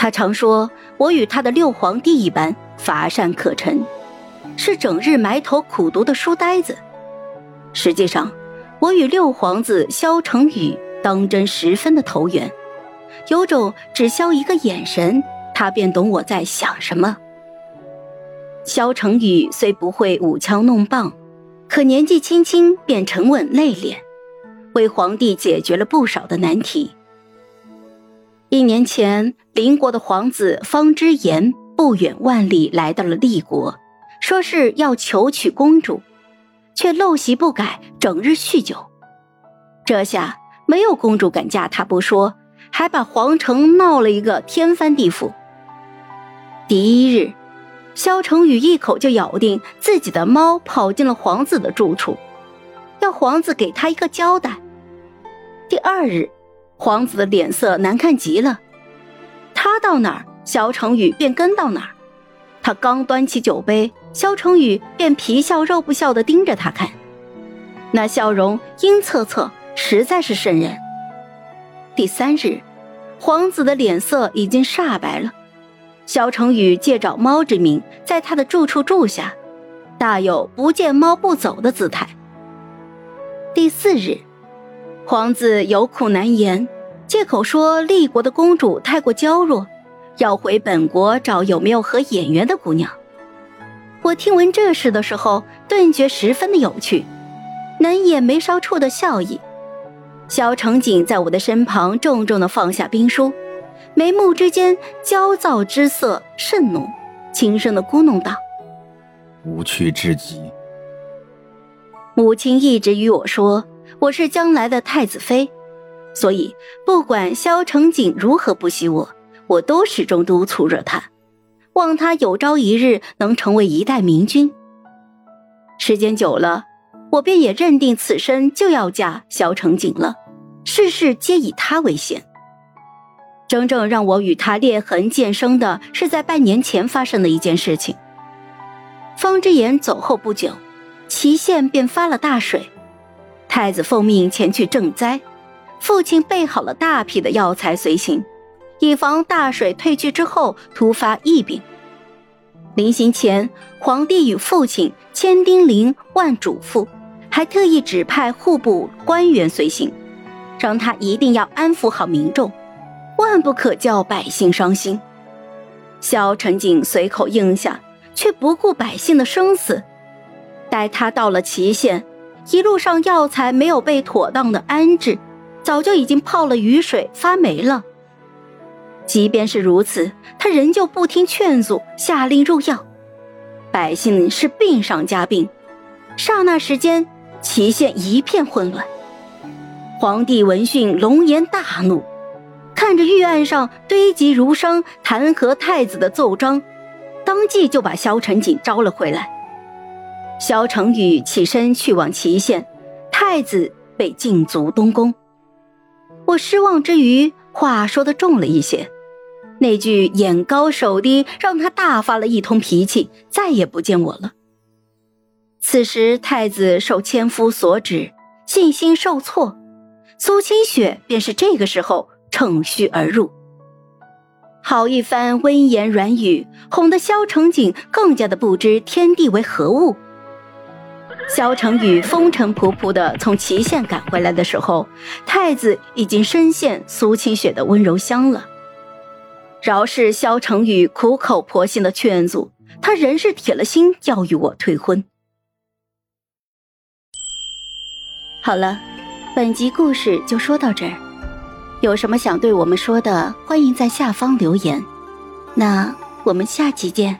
他常说我与他的六皇帝一般乏善可陈，是整日埋头苦读的书呆子。实际上，我与六皇子萧成宇当真十分的投缘，有种只消一个眼神，他便懂我在想什么。萧成宇虽不会舞枪弄棒，可年纪轻轻便沉稳内敛，为皇帝解决了不少的难题。一年前，邻国的皇子方之言不远万里来到了厉国，说是要求娶公主，却陋习不改，整日酗酒。这下没有公主敢嫁他不说，还把皇城闹了一个天翻地覆。第一日，萧成宇一口就咬定自己的猫跑进了皇子的住处，要皇子给他一个交代。第二日。皇子的脸色难看极了，他到哪儿，萧成宇便跟到哪儿。他刚端起酒杯，萧成宇便皮笑肉不笑地盯着他看，那笑容阴恻恻，实在是瘆人。第三日，皇子的脸色已经煞白了，萧成宇借找猫之名，在他的住处住下，大有不见猫不走的姿态。第四日。皇子有苦难言，借口说立国的公主太过娇弱，要回本国找有没有合眼缘的姑娘。我听闻这事的时候，顿觉十分的有趣，难掩眉梢处的笑意。萧成景在我的身旁重重的放下兵书，眉目之间焦躁之色甚浓，轻声的咕哝道：“无趣至极。”母亲一直与我说。我是将来的太子妃，所以不管萧成景如何不喜我，我都始终督促着他，望他有朝一日能成为一代明君。时间久了，我便也认定此生就要嫁萧成景了，事事皆以他为先。真正让我与他裂痕渐生的是在半年前发生的一件事情。方之言走后不久，祁县便发了大水。太子奉命前去赈灾，父亲备好了大批的药材随行，以防大水退去之后突发疫病。临行前，皇帝与父亲千叮咛万嘱咐，还特意指派户部官员随行，让他一定要安抚好民众，万不可叫百姓伤心。萧成景随口应下，却不顾百姓的生死。待他到了祁县。一路上药材没有被妥当的安置，早就已经泡了雨水发霉了。即便是如此，他仍旧不听劝阻，下令入药，百姓是病上加病。刹那时间，祁县一片混乱。皇帝闻讯，龙颜大怒，看着御案上堆积如山弹劾太子的奏章，当即就把萧成景招了回来。萧成宇起身去往祁县，太子被禁足东宫。我失望之余，话说的重了一些，那句眼高手低让他大发了一通脾气，再也不见我了。此时太子受千夫所指，信心受挫，苏清雪便是这个时候乘虚而入，好一番温言软语，哄得萧成景更加的不知天地为何物。萧成宇风尘仆仆的从祁县赶回来的时候，太子已经深陷苏清雪的温柔乡了。饶是萧成宇苦口婆心的劝阻，他仍是铁了心要与我退婚。好了，本集故事就说到这儿。有什么想对我们说的，欢迎在下方留言。那我们下集见。